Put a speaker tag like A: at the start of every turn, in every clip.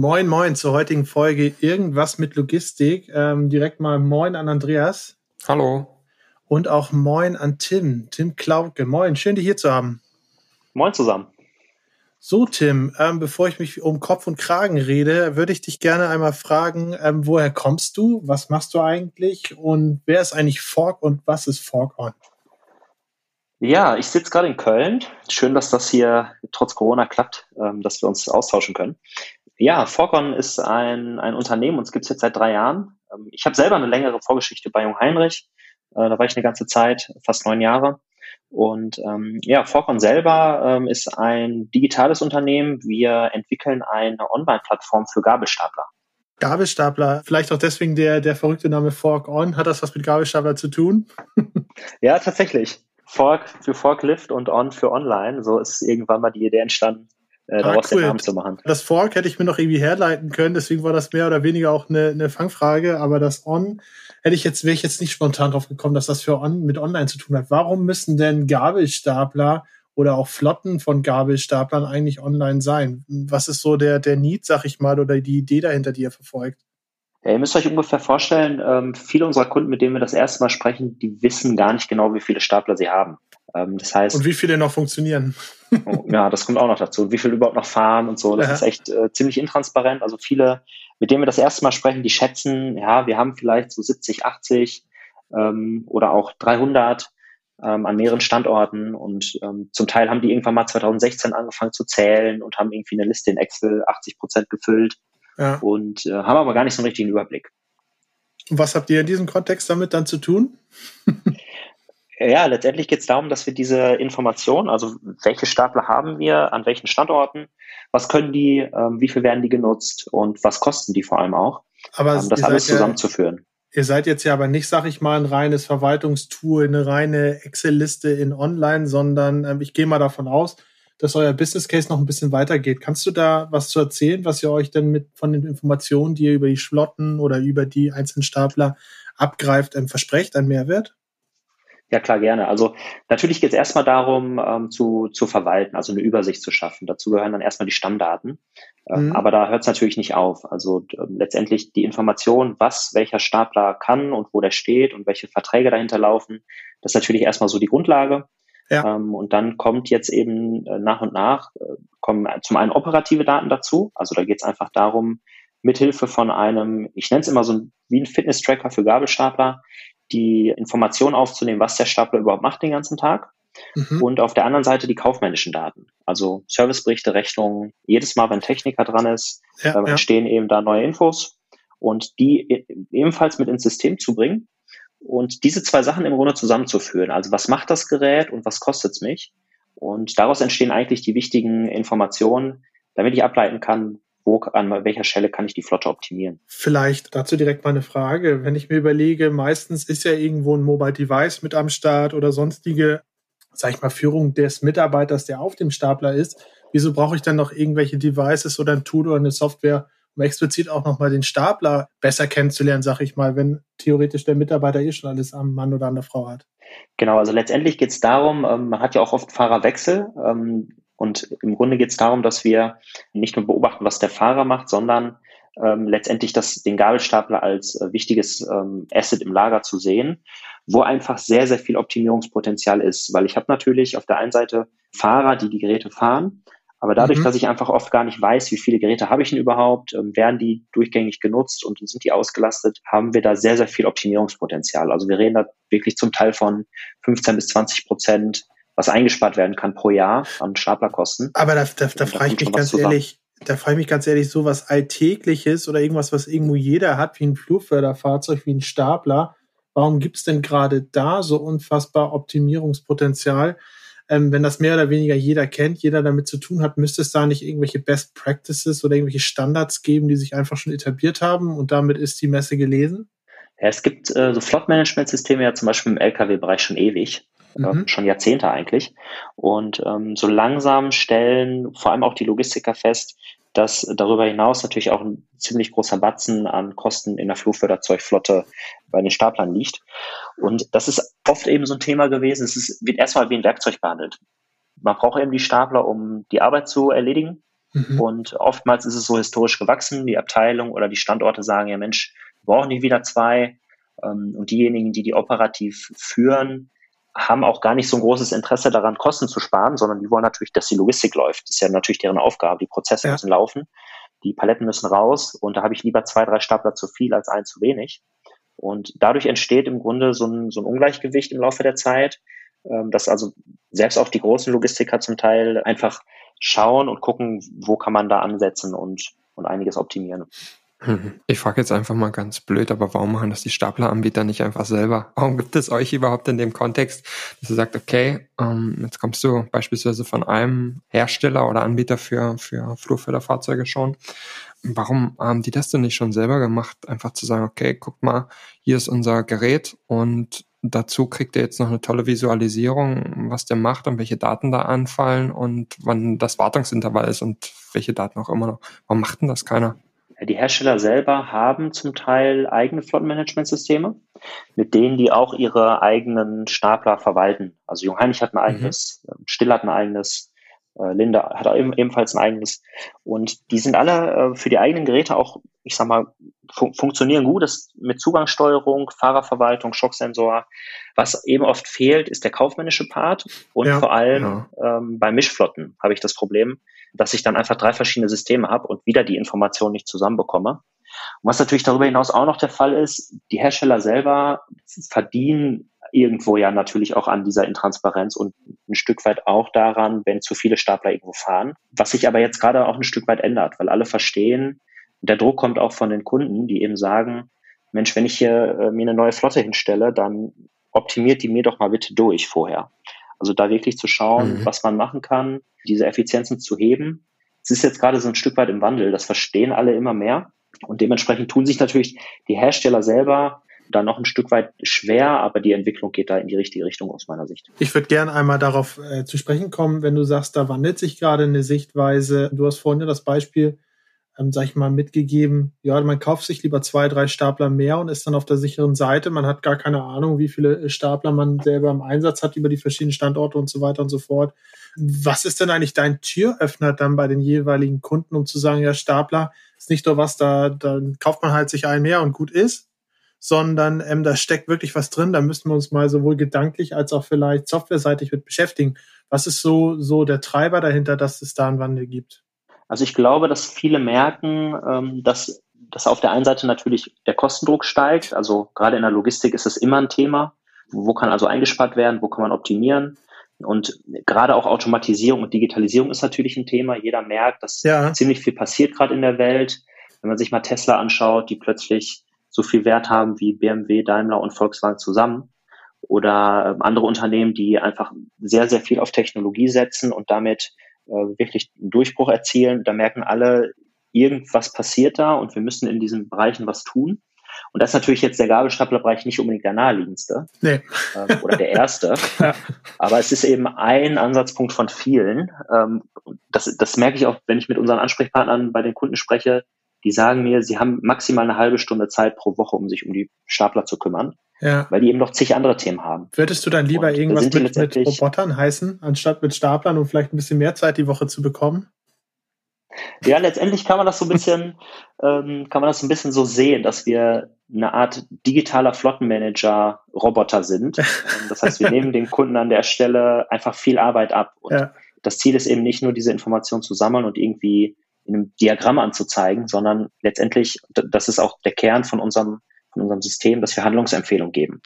A: Moin, moin zur heutigen Folge Irgendwas mit Logistik. Ähm, direkt mal Moin an Andreas.
B: Hallo.
A: Und auch Moin an Tim. Tim Klauke. Moin, schön, dich hier zu haben.
C: Moin zusammen.
A: So, Tim, ähm, bevor ich mich um Kopf und Kragen rede, würde ich dich gerne einmal fragen, ähm, woher kommst du? Was machst du eigentlich? Und wer ist eigentlich Fork und was ist Fork On?
C: Ja, ich sitze gerade in Köln. Schön, dass das hier trotz Corona klappt, ähm, dass wir uns austauschen können. Ja, Forcon ist ein, ein Unternehmen, uns gibt es jetzt seit drei Jahren. Ähm, ich habe selber eine längere Vorgeschichte bei Jung Heinrich. Äh, da war ich eine ganze Zeit, fast neun Jahre. Und ähm, ja, Forcon selber ähm, ist ein digitales Unternehmen. Wir entwickeln eine Online-Plattform für Gabelstapler.
A: Gabelstapler, vielleicht auch deswegen der, der verrückte Name Fork On. Hat das was mit Gabelstapler zu tun?
C: ja, tatsächlich. Fork für Forklift und On für Online. So ist irgendwann mal die Idee entstanden, äh, daraus ah, cool. den Namen zu machen.
A: Das Fork hätte ich mir noch irgendwie herleiten können, deswegen war das mehr oder weniger auch eine, eine Fangfrage, aber das On hätte ich jetzt, wäre ich jetzt nicht spontan drauf gekommen, dass das für On mit Online zu tun hat. Warum müssen denn Gabelstapler oder auch Flotten von Gabelstaplern eigentlich online sein? Was ist so der, der Need, sag ich mal, oder die Idee dahinter, die ihr verfolgt?
C: Ja, ihr müsst euch ungefähr vorstellen, ähm, viele unserer Kunden, mit denen wir das erste Mal sprechen, die wissen gar nicht genau, wie viele Stapler sie haben.
A: Ähm, das heißt. Und wie viele noch funktionieren?
C: Oh, ja, das kommt auch noch dazu. Wie viele überhaupt noch fahren und so. Das ja. ist echt äh, ziemlich intransparent. Also viele, mit denen wir das erste Mal sprechen, die schätzen, ja, wir haben vielleicht so 70, 80 ähm, oder auch 300 ähm, an mehreren Standorten und ähm, zum Teil haben die irgendwann mal 2016 angefangen zu zählen und haben irgendwie eine Liste in Excel 80 Prozent gefüllt ja. und äh, haben aber gar nicht so einen richtigen Überblick.
A: Und was habt ihr in diesem Kontext damit dann zu tun?
C: Ja, letztendlich geht es darum, dass wir diese Informationen, also welche Stapler haben wir, an welchen Standorten, was können die, ähm, wie viel werden die genutzt und was kosten die vor allem auch,
A: aber ähm, das alles zusammenzuführen. Ja, ihr seid jetzt ja aber nicht, sag ich mal, ein reines Verwaltungstool, eine reine Excel-Liste in Online, sondern ähm, ich gehe mal davon aus, dass euer Business Case noch ein bisschen weitergeht. Kannst du da was zu erzählen, was ihr euch denn mit von den Informationen, die ihr über die Schlotten oder über die einzelnen Stapler abgreift, ähm, versprecht, ein Mehrwert?
C: Ja, klar, gerne. Also natürlich geht es erstmal darum, ähm, zu, zu verwalten, also eine Übersicht zu schaffen. Dazu gehören dann erstmal die Stammdaten. Ähm, mhm. Aber da hört es natürlich nicht auf. Also äh, letztendlich die Information, was welcher Stapler kann und wo der steht und welche Verträge dahinter laufen, das ist natürlich erstmal so die Grundlage. Ja. Ähm, und dann kommt jetzt eben äh, nach und nach, äh, kommen zum einen operative Daten dazu. Also da geht es einfach darum, mithilfe von einem, ich nenne es immer so wie ein Fitness-Tracker für Gabelstapler, die Information aufzunehmen, was der Stapler überhaupt macht den ganzen Tag. Mhm. Und auf der anderen Seite die kaufmännischen Daten. Also Serviceberichte, Rechnungen. Jedes Mal, wenn Techniker dran ist, ja, äh, entstehen ja. eben da neue Infos und die e-, ebenfalls mit ins System zu bringen und diese zwei Sachen im Grunde zusammenzuführen. Also was macht das Gerät und was kostet es mich? Und daraus entstehen eigentlich die wichtigen Informationen, damit ich ableiten kann, wo, an welcher Stelle kann ich die Flotte optimieren?
A: Vielleicht dazu direkt mal eine Frage. Wenn ich mir überlege, meistens ist ja irgendwo ein Mobile Device mit am Start oder sonstige, sag ich mal, Führung des Mitarbeiters, der auf dem Stapler ist. Wieso brauche ich dann noch irgendwelche Devices oder ein Tool oder eine Software, um explizit auch nochmal den Stapler besser kennenzulernen, sag ich mal, wenn theoretisch der Mitarbeiter eh schon alles am Mann oder an der Frau hat?
C: Genau, also letztendlich geht es darum, ähm, man hat ja auch oft Fahrerwechsel. Und im Grunde geht es darum, dass wir nicht nur beobachten, was der Fahrer macht, sondern ähm, letztendlich das, den Gabelstapler als äh, wichtiges ähm, Asset im Lager zu sehen, wo einfach sehr, sehr viel Optimierungspotenzial ist. Weil ich habe natürlich auf der einen Seite Fahrer, die die Geräte fahren, aber dadurch, mhm. dass ich einfach oft gar nicht weiß, wie viele Geräte habe ich denn überhaupt, ähm, werden die durchgängig genutzt und sind die ausgelastet, haben wir da sehr, sehr viel Optimierungspotenzial. Also wir reden da wirklich zum Teil von 15 bis 20 Prozent was eingespart werden kann pro Jahr an Staplerkosten.
A: Aber da, da, da frage ich mich ganz ehrlich, da frage ich mich ganz ehrlich, so was Alltägliches oder irgendwas, was irgendwo jeder hat, wie ein Flugförderfahrzeug, wie ein Stapler, warum gibt es denn gerade da so unfassbar Optimierungspotenzial? ähm, wenn das mehr oder weniger jeder kennt, jeder damit zu tun hat, müsste es da nicht irgendwelche Best Practices oder irgendwelche Standards geben, die sich einfach schon etabliert haben und damit ist die Messe gelesen?
C: Ja, es gibt äh, so Flot-Management-Systeme ja zum Beispiel im LKW-Bereich schon ewig, mhm. schon Jahrzehnte eigentlich. Und ähm, so langsam stellen vor allem auch die Logistiker fest, dass darüber hinaus natürlich auch ein ziemlich großer Batzen an Kosten in der Flugförderzeugflotte bei den Staplern liegt. Und das ist oft eben so ein Thema gewesen. Es ist, wird erstmal wie ein Werkzeug behandelt. Man braucht eben die Stapler, um die Arbeit zu erledigen. Mhm. Und oftmals ist es so historisch gewachsen. Die Abteilung oder die Standorte sagen, ja Mensch, wir brauchen nicht wieder zwei. Ähm, und diejenigen, die die operativ führen, haben auch gar nicht so ein großes Interesse daran, Kosten zu sparen, sondern die wollen natürlich, dass die Logistik läuft. Das ist ja natürlich deren Aufgabe. Die Prozesse ja. müssen laufen, die Paletten müssen raus und da habe ich lieber zwei, drei Stapler zu viel als ein zu wenig. Und dadurch entsteht im Grunde so ein, so ein Ungleichgewicht im Laufe der Zeit, ähm, dass also selbst auch die großen Logistiker zum Teil einfach schauen und gucken, wo kann man da ansetzen und, und einiges optimieren.
B: Mhm. Ich frage jetzt einfach mal ganz blöd, aber warum machen das die Stapleranbieter nicht einfach selber? Warum gibt es euch überhaupt in dem Kontext, dass ihr sagt, okay, ähm, jetzt kommst du beispielsweise von einem Hersteller oder Anbieter für, für Flurförderfahrzeuge schon. Warum haben die das denn nicht schon selber gemacht? Einfach zu sagen, okay, guck mal, hier ist unser Gerät und dazu kriegt ihr jetzt noch eine tolle Visualisierung, was der macht und welche Daten da anfallen und wann das Wartungsintervall ist und welche Daten auch immer noch. Warum macht denn das keiner?
C: Die Hersteller selber haben zum Teil eigene Flottenmanagementsysteme, mit denen die auch ihre eigenen Stapler verwalten. Also Jungheinrich hat ein mhm. eigenes, mhm. Still hat ein eigenes, äh, Linde hat ebenfalls ein eigenes. Und die sind alle äh, für die eigenen Geräte auch, ich sag mal, fun funktionieren gut. Das mit Zugangssteuerung, Fahrerverwaltung, Schocksensor. Was eben oft fehlt, ist der kaufmännische Part. Und ja, vor allem ja. ähm, bei Mischflotten habe ich das Problem, dass ich dann einfach drei verschiedene Systeme habe und wieder die Informationen nicht zusammenbekomme. Und was natürlich darüber hinaus auch noch der Fall ist, die Hersteller selber verdienen irgendwo ja natürlich auch an dieser Intransparenz und ein Stück weit auch daran, wenn zu viele Stapler irgendwo fahren. Was sich aber jetzt gerade auch ein Stück weit ändert, weil alle verstehen, der Druck kommt auch von den Kunden, die eben sagen, Mensch, wenn ich hier äh, mir eine neue Flotte hinstelle, dann optimiert die mir doch mal bitte durch vorher. Also da wirklich zu schauen, mhm. was man machen kann, diese Effizienzen zu heben. Es ist jetzt gerade so ein Stück weit im Wandel. Das verstehen alle immer mehr. Und dementsprechend tun sich natürlich die Hersteller selber da noch ein Stück weit schwer, aber die Entwicklung geht da in die richtige Richtung aus meiner Sicht.
A: Ich würde gerne einmal darauf äh, zu sprechen kommen, wenn du sagst, da wandelt sich gerade eine Sichtweise. Du hast vorhin ja das Beispiel ähm, sag ich mal, mitgegeben, ja, man kauft sich lieber zwei, drei Stapler mehr und ist dann auf der sicheren Seite. Man hat gar keine Ahnung, wie viele äh, Stapler man selber im Einsatz hat über die verschiedenen Standorte und so weiter und so fort. Was ist denn eigentlich dein Türöffner dann bei den jeweiligen Kunden, um zu sagen, ja, Stapler ist nicht nur was, da, dann kauft man halt sich einen mehr und gut ist, sondern ähm, da steckt wirklich was drin. Da müssen wir uns mal sowohl gedanklich als auch vielleicht softwareseitig mit beschäftigen. Was ist so, so der Treiber dahinter, dass es da einen Wandel gibt?
C: Also ich glaube, dass viele merken, ähm, dass, dass auf der einen Seite natürlich der Kostendruck steigt. Also gerade in der Logistik ist es immer ein Thema. Wo kann also eingespart werden? Wo kann man optimieren? Und gerade auch Automatisierung und Digitalisierung ist natürlich ein Thema. Jeder merkt, dass ja. ziemlich viel passiert gerade in der Welt. Wenn man sich mal Tesla anschaut, die plötzlich so viel Wert haben wie BMW, Daimler und Volkswagen zusammen. Oder ähm, andere Unternehmen, die einfach sehr, sehr viel auf Technologie setzen und damit wirklich einen Durchbruch erzielen. Da merken alle, irgendwas passiert da und wir müssen in diesen Bereichen was tun. Und das ist natürlich jetzt der Gabelstaplerbereich nicht unbedingt der naheliegendste nee. ähm, oder der erste. ja. Aber es ist eben ein Ansatzpunkt von vielen. Ähm, das, das merke ich auch, wenn ich mit unseren Ansprechpartnern bei den Kunden spreche. Die sagen mir, sie haben maximal eine halbe Stunde Zeit pro Woche, um sich um die Stapler zu kümmern. Ja. Weil die eben noch zig andere Themen haben.
A: Würdest du dann lieber und irgendwas mit, mit Robotern heißen, anstatt mit Staplern, um vielleicht ein bisschen mehr Zeit die Woche zu bekommen?
C: Ja, letztendlich kann man das so ein bisschen, ähm, kann man das ein bisschen so sehen, dass wir eine Art digitaler Flottenmanager-Roboter sind. Das heißt, wir nehmen den Kunden an der Stelle einfach viel Arbeit ab. Und ja. das Ziel ist eben nicht nur, diese Information zu sammeln und irgendwie in einem Diagramm anzuzeigen, sondern letztendlich, das ist auch der Kern von unserem von unserem System, dass wir Handlungsempfehlungen geben.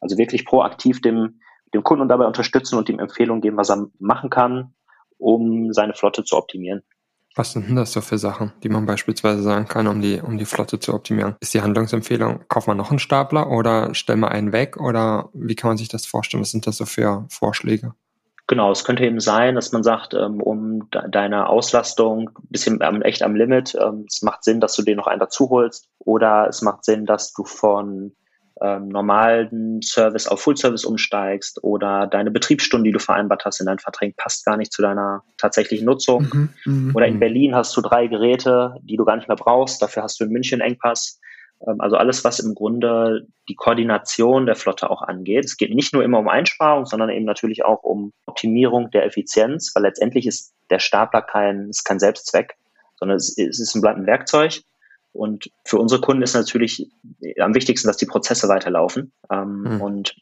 C: Also wirklich proaktiv dem, dem Kunden dabei unterstützen und ihm Empfehlungen geben, was er machen kann, um seine Flotte zu optimieren.
B: Was sind denn das so für Sachen, die man beispielsweise sagen kann, um die, um die Flotte zu optimieren? Ist die Handlungsempfehlung, kauft man noch einen Stapler oder stell mal einen weg oder wie kann man sich das vorstellen? Was sind das so für Vorschläge?
C: Genau, es könnte eben sein, dass man sagt, ähm, um deine Auslastung ein bisschen echt am Limit, ähm, es macht Sinn, dass du dir noch einen dazu holst oder es macht Sinn, dass du von ähm, normalen Service auf Full Service umsteigst oder deine Betriebsstunden, die du vereinbart hast in deinen Verträgen, passt gar nicht zu deiner tatsächlichen Nutzung. Mhm, mh, oder in mhm. Berlin hast du drei Geräte, die du gar nicht mehr brauchst, dafür hast du in München Engpass. Ähm, also alles, was im Grunde die Koordination der Flotte auch angeht. Es geht nicht nur immer um Einsparung, sondern eben natürlich auch um Optimierung der Effizienz, weil letztendlich ist der Stapler kein, ist kein Selbstzweck, sondern es, ist ein, bleibt ein Werkzeug. Und für unsere Kunden ist natürlich am wichtigsten, dass die Prozesse weiterlaufen. Ähm, mhm. Und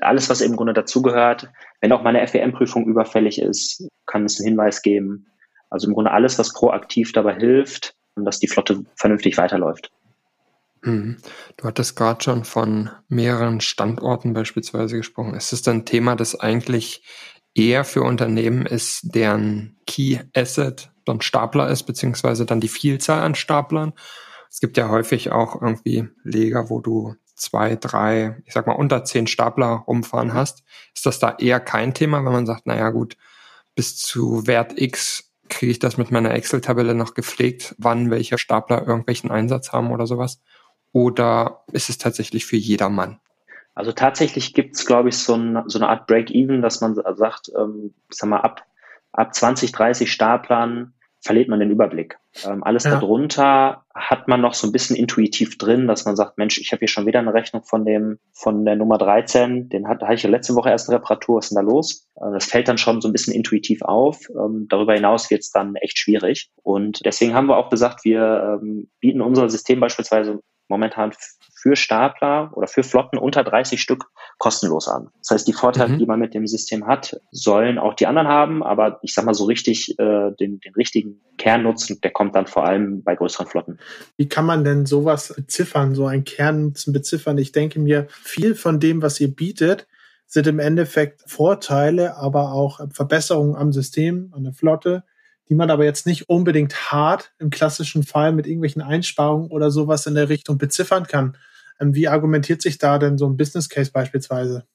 C: alles, was im Grunde dazugehört, wenn auch meine FEM-Prüfung überfällig ist, kann es einen Hinweis geben. Also im Grunde alles, was proaktiv dabei hilft, dass die Flotte vernünftig weiterläuft.
B: Mhm. Du hattest gerade schon von mehreren Standorten beispielsweise gesprochen. Ist es ein Thema, das eigentlich eher für Unternehmen ist, deren Key Asset dann Stapler ist, beziehungsweise dann die Vielzahl an Staplern? Es gibt ja häufig auch irgendwie Leger, wo du zwei, drei, ich sag mal unter zehn Stapler rumfahren hast. Ist das da eher kein Thema, wenn man sagt, naja gut, bis zu Wert X kriege ich das mit meiner Excel-Tabelle noch gepflegt, wann welche Stapler irgendwelchen Einsatz haben oder sowas? Oder ist es tatsächlich für jedermann?
C: Also tatsächlich gibt es, glaube ich, so, ein, so, eine Art Break-Even, dass man sagt, ähm, ich sag mal, ab, ab 20, 30 Startplan verliert man den Überblick. Ähm, alles ja. darunter hat man noch so ein bisschen intuitiv drin, dass man sagt, Mensch, ich habe hier schon wieder eine Rechnung von dem, von der Nummer 13, den hat, hatte ich ja letzte Woche erst eine Reparatur, was ist denn da los? Äh, das fällt dann schon so ein bisschen intuitiv auf. Ähm, darüber hinaus wird es dann echt schwierig. Und deswegen haben wir auch gesagt, wir ähm, bieten unser System beispielsweise momentan für Stapler oder für Flotten unter 30 Stück kostenlos an. Das heißt, die Vorteile, mhm. die man mit dem System hat, sollen auch die anderen haben, aber ich sag mal so richtig, äh, den, den richtigen Kernnutzen, der kommt dann vor allem bei größeren Flotten.
A: Wie kann man denn sowas beziffern, so einen Kernnutzen beziffern? Ich denke mir, viel von dem, was ihr bietet, sind im Endeffekt Vorteile, aber auch Verbesserungen am System, an der Flotte, die man aber jetzt nicht unbedingt hart im klassischen Fall mit irgendwelchen Einsparungen oder sowas in der Richtung beziffern kann. Ähm, wie argumentiert sich da denn so ein Business Case beispielsweise?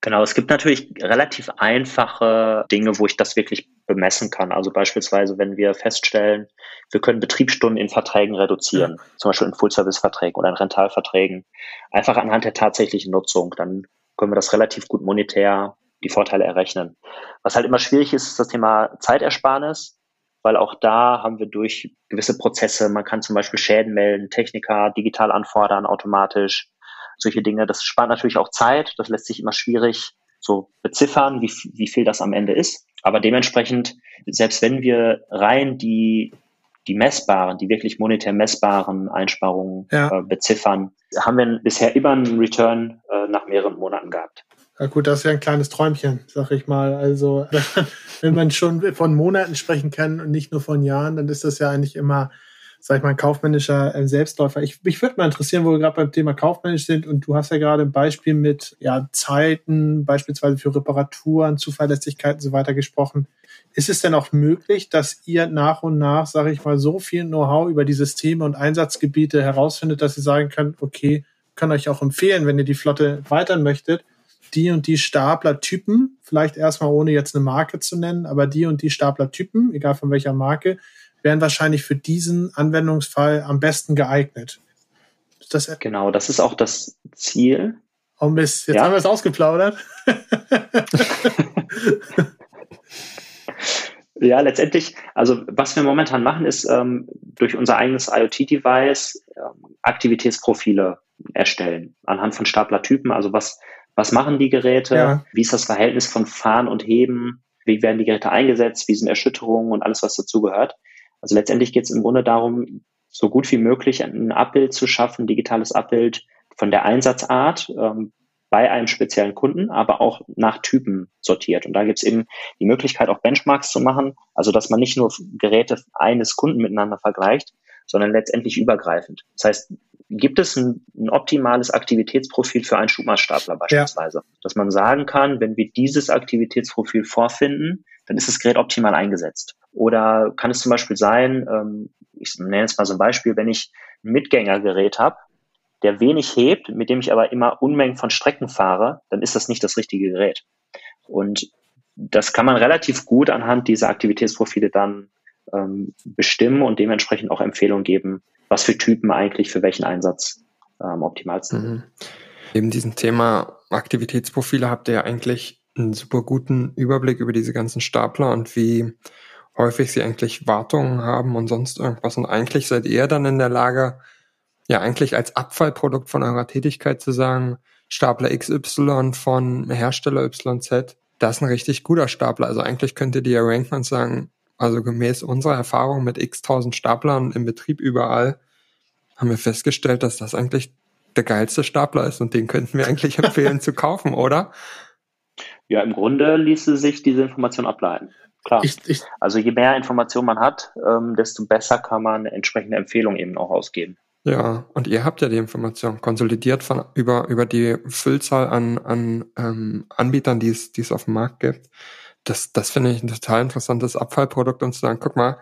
C: Genau, es gibt natürlich relativ einfache Dinge, wo ich das wirklich bemessen kann. Also beispielsweise, wenn wir feststellen, wir können Betriebsstunden in Verträgen reduzieren, ja. zum Beispiel in Full-Service-Verträgen oder in Rentalverträgen, einfach anhand der tatsächlichen Nutzung, dann können wir das relativ gut monetär die Vorteile errechnen. Was halt immer schwierig ist, ist das Thema Zeitersparnis, weil auch da haben wir durch gewisse Prozesse, man kann zum Beispiel Schäden melden, Techniker digital anfordern, automatisch, solche Dinge. Das spart natürlich auch Zeit, das lässt sich immer schwierig so beziffern, wie, wie viel das am Ende ist. Aber dementsprechend, selbst wenn wir rein die, die messbaren, die wirklich monetär messbaren Einsparungen ja. äh, beziffern, haben wir bisher immer einen Return äh, nach mehreren Monaten gehabt.
A: Ja gut, das ist ja ein kleines Träumchen, sag ich mal. Also wenn man schon von Monaten sprechen kann und nicht nur von Jahren, dann ist das ja eigentlich immer, sag ich mal, ein kaufmännischer äh, Selbstläufer. Ich, mich würde mal interessieren, wo wir gerade beim Thema kaufmännisch sind und du hast ja gerade ein Beispiel mit ja, Zeiten, beispielsweise für Reparaturen, Zuverlässigkeit und so weiter gesprochen. Ist es denn auch möglich, dass ihr nach und nach, sage ich mal, so viel Know-how über die Systeme und Einsatzgebiete herausfindet, dass ihr sagen könnt, okay, kann euch auch empfehlen, wenn ihr die Flotte weitern möchtet, die und die Staplertypen, vielleicht erstmal ohne jetzt eine Marke zu nennen, aber die und die Staplertypen, egal von welcher Marke, wären wahrscheinlich für diesen Anwendungsfall am besten geeignet.
C: Das genau, das ist auch das Ziel.
A: Oh Mist, jetzt ja. haben wir es ausgeplaudert.
C: ja, letztendlich, also was wir momentan machen, ist ähm, durch unser eigenes IoT-Device ähm, Aktivitätsprofile erstellen anhand von Staplertypen. Also was was machen die Geräte? Ja. Wie ist das Verhältnis von Fahren und Heben? Wie werden die Geräte eingesetzt? Wie sind Erschütterungen und alles, was dazugehört? Also letztendlich geht es im Grunde darum, so gut wie möglich ein Abbild zu schaffen, digitales Abbild von der Einsatzart ähm, bei einem speziellen Kunden, aber auch nach Typen sortiert. Und da gibt es eben die Möglichkeit, auch Benchmarks zu machen, also dass man nicht nur Geräte eines Kunden miteinander vergleicht, sondern letztendlich übergreifend. Das heißt, gibt es ein, ein optimales Aktivitätsprofil für einen Schubmaßstapler beispielsweise? Ja. Dass man sagen kann, wenn wir dieses Aktivitätsprofil vorfinden, dann ist das Gerät optimal eingesetzt. Oder kann es zum Beispiel sein, ähm, ich nenne jetzt mal so ein Beispiel, wenn ich ein Mitgängergerät habe, der wenig hebt, mit dem ich aber immer Unmengen von Strecken fahre, dann ist das nicht das richtige Gerät. Und das kann man relativ gut anhand dieser Aktivitätsprofile dann ähm, bestimmen und dementsprechend auch Empfehlungen geben, was für Typen eigentlich für welchen Einsatz am optimalsten sind. Mhm.
B: Neben diesem Thema Aktivitätsprofile habt ihr ja eigentlich einen super guten Überblick über diese ganzen Stapler und wie häufig sie eigentlich Wartungen haben und sonst irgendwas. Und eigentlich seid ihr dann in der Lage, ja eigentlich als Abfallprodukt von eurer Tätigkeit zu sagen, Stapler XY von Hersteller YZ, das ist ein richtig guter Stapler. Also eigentlich könnt ihr die ranken und sagen, also gemäß unserer Erfahrung mit x tausend Staplern im Betrieb überall, haben wir festgestellt, dass das eigentlich der geilste Stapler ist und den könnten wir eigentlich empfehlen zu kaufen, oder?
C: Ja, im Grunde ließe sich diese Information ableiten. Klar. Ich, ich, also je mehr Information man hat, ähm, desto besser kann man entsprechende Empfehlungen eben auch ausgeben.
B: Ja, und ihr habt ja die Information konsolidiert von über, über die Füllzahl an, an ähm, Anbietern, die es, die es auf dem Markt gibt. Das, das finde ich ein total interessantes Abfallprodukt, um zu sagen, guck mal,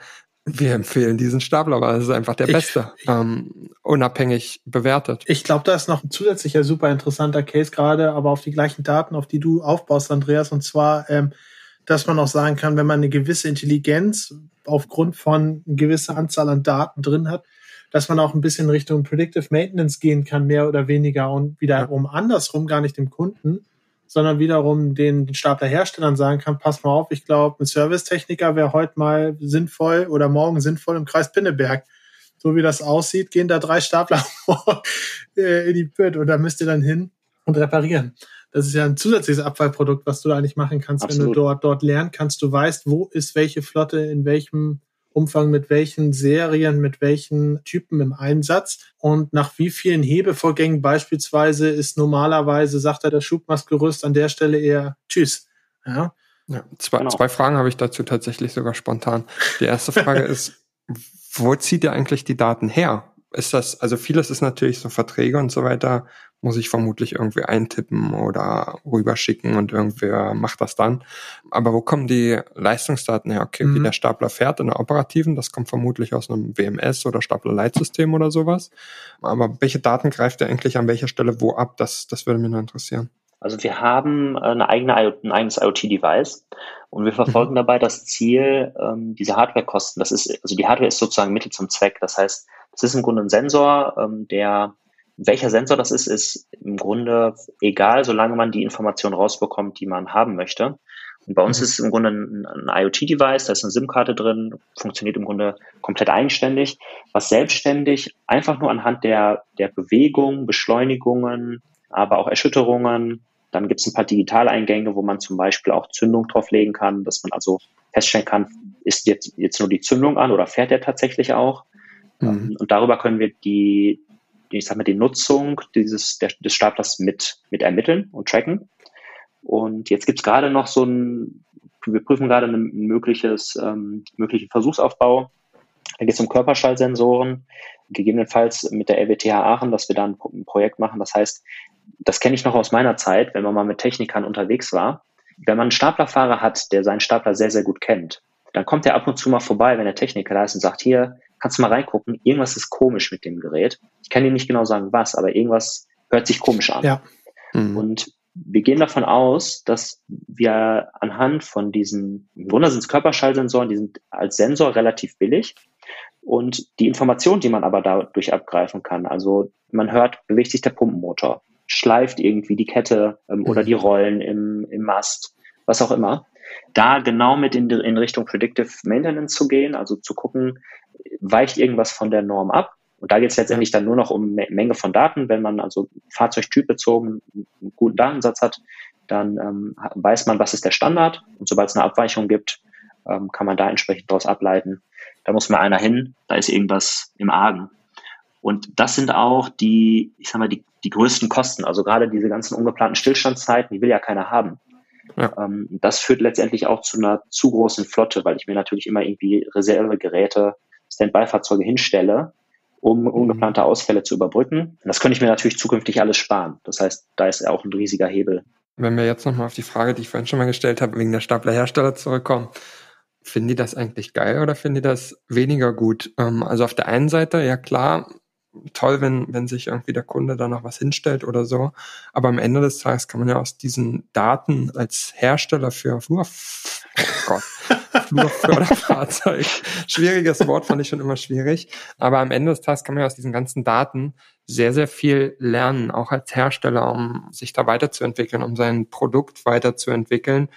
B: wir empfehlen diesen Stapler, weil es ist einfach der beste, ich, ähm, unabhängig bewertet.
A: Ich glaube, da ist noch ein zusätzlicher super interessanter Case gerade, aber auf die gleichen Daten, auf die du aufbaust, Andreas, und zwar, ähm, dass man auch sagen kann, wenn man eine gewisse Intelligenz aufgrund von einer gewisser Anzahl an Daten drin hat, dass man auch ein bisschen Richtung Predictive Maintenance gehen kann, mehr oder weniger und wiederum ja. andersrum, gar nicht dem Kunden, sondern wiederum den, den Staplerherstellern sagen kann, pass mal auf, ich glaube, ein Servicetechniker wäre heute mal sinnvoll oder morgen sinnvoll im Kreis Pinneberg. So wie das aussieht, gehen da drei Stapler äh, in die Pit und da müsst ihr dann hin und reparieren. Das ist ja ein zusätzliches Abfallprodukt, was du da eigentlich machen kannst, Absolut. wenn du dort, dort lernen kannst. Du weißt, wo ist welche Flotte in welchem Umfang mit welchen Serien, mit welchen Typen im Einsatz und nach wie vielen Hebevorgängen beispielsweise ist normalerweise, sagt er, das Schubmastgerüst an der Stelle eher Tschüss. Ja.
B: Ja, zwei, genau. zwei Fragen habe ich dazu tatsächlich sogar spontan. Die erste Frage ist, wo zieht ihr eigentlich die Daten her? Ist das, also vieles ist natürlich so Verträge und so weiter, muss ich vermutlich irgendwie eintippen oder rüberschicken und irgendwer macht das dann. Aber wo kommen die Leistungsdaten her? Okay, mhm. wie der Stapler fährt in der operativen, das kommt vermutlich aus einem WMS oder Stapler-Leitsystem oder sowas. Aber welche Daten greift ihr eigentlich an welcher Stelle wo ab? Das, das würde mich nur interessieren.
C: Also wir haben eine eigene, ein eigenes IoT-Device und wir verfolgen mhm. dabei das Ziel, ähm, diese Hardware-Kosten. Das ist, also die Hardware ist sozusagen Mittel zum Zweck. Das heißt, es ist im Grunde ein Sensor, ähm, der, welcher Sensor das ist, ist im Grunde egal, solange man die Information rausbekommt, die man haben möchte. Und bei uns mhm. ist es im Grunde ein, ein IoT-Device, da ist eine SIM-Karte drin, funktioniert im Grunde komplett eigenständig, was selbstständig einfach nur anhand der, der Bewegung, Beschleunigungen, aber auch Erschütterungen, dann gibt es ein paar Digitaleingänge, wo man zum Beispiel auch Zündung drauflegen kann, dass man also feststellen kann, ist jetzt, jetzt nur die Zündung an oder fährt der tatsächlich auch? Mhm. Und darüber können wir die, ich sag mal, die Nutzung dieses, der, des Staplers mit, mit ermitteln und tracken. Und jetzt gibt's gerade noch so ein, wir prüfen gerade ein mögliches, ähm, möglichen Versuchsaufbau. Da geht es um Körperschallsensoren, gegebenenfalls mit der LWTH Aachen, dass wir da ein, ein Projekt machen. Das heißt, das kenne ich noch aus meiner Zeit, wenn man mal mit Technikern unterwegs war. Wenn man einen Staplerfahrer hat, der seinen Stapler sehr, sehr gut kennt, dann kommt er ab und zu mal vorbei, wenn der Techniker da ist und sagt, hier, kannst du mal reingucken, irgendwas ist komisch mit dem Gerät. Ich kann dir nicht genau sagen, was, aber irgendwas hört sich komisch an. Ja. Mhm. Und wir gehen davon aus, dass wir anhand von diesen, im Grunde sind es Körperschallsensoren, die sind als Sensor relativ billig. Und die Information, die man aber dadurch abgreifen kann, also man hört, bewegt sich der Pumpenmotor, schleift irgendwie die Kette ähm, mhm. oder die Rollen im, im Mast, was auch immer. Da genau mit in, in Richtung Predictive Maintenance zu gehen, also zu gucken, weicht irgendwas von der Norm ab. Und da geht es letztendlich dann nur noch um Menge von Daten. Wenn man also Fahrzeugtyp bezogen einen guten Datensatz hat, dann ähm, weiß man, was ist der Standard. Und sobald es eine Abweichung gibt, ähm, kann man da entsprechend daraus ableiten. Da muss mal einer hin, da ist irgendwas im Argen. Und das sind auch die, ich sag mal, die, die größten Kosten. Also gerade diese ganzen ungeplanten Stillstandszeiten, die will ja keiner haben. Ja. Ähm, das führt letztendlich auch zu einer zu großen Flotte, weil ich mir natürlich immer irgendwie Reservegeräte, Standby-Fahrzeuge hinstelle, um mhm. ungeplante Ausfälle zu überbrücken. Und das könnte ich mir natürlich zukünftig alles sparen. Das heißt, da ist auch ein riesiger Hebel.
B: Wenn wir jetzt nochmal auf die Frage, die ich vorhin schon mal gestellt habe, wegen der Staplerhersteller zurückkommen, finden die das eigentlich geil oder finden die das weniger gut? Ähm, also auf der einen Seite, ja klar, toll, wenn, wenn sich irgendwie der Kunde da noch was hinstellt oder so. Aber am Ende des Tages kann man ja aus diesen Daten als Hersteller für Flur, oh Gott, Flurförderfahrzeug, schwieriges Wort fand ich schon immer schwierig. Aber am Ende des Tages kann man ja aus diesen ganzen Daten sehr, sehr viel lernen, auch als Hersteller, um sich da weiterzuentwickeln, um sein Produkt weiterzuentwickeln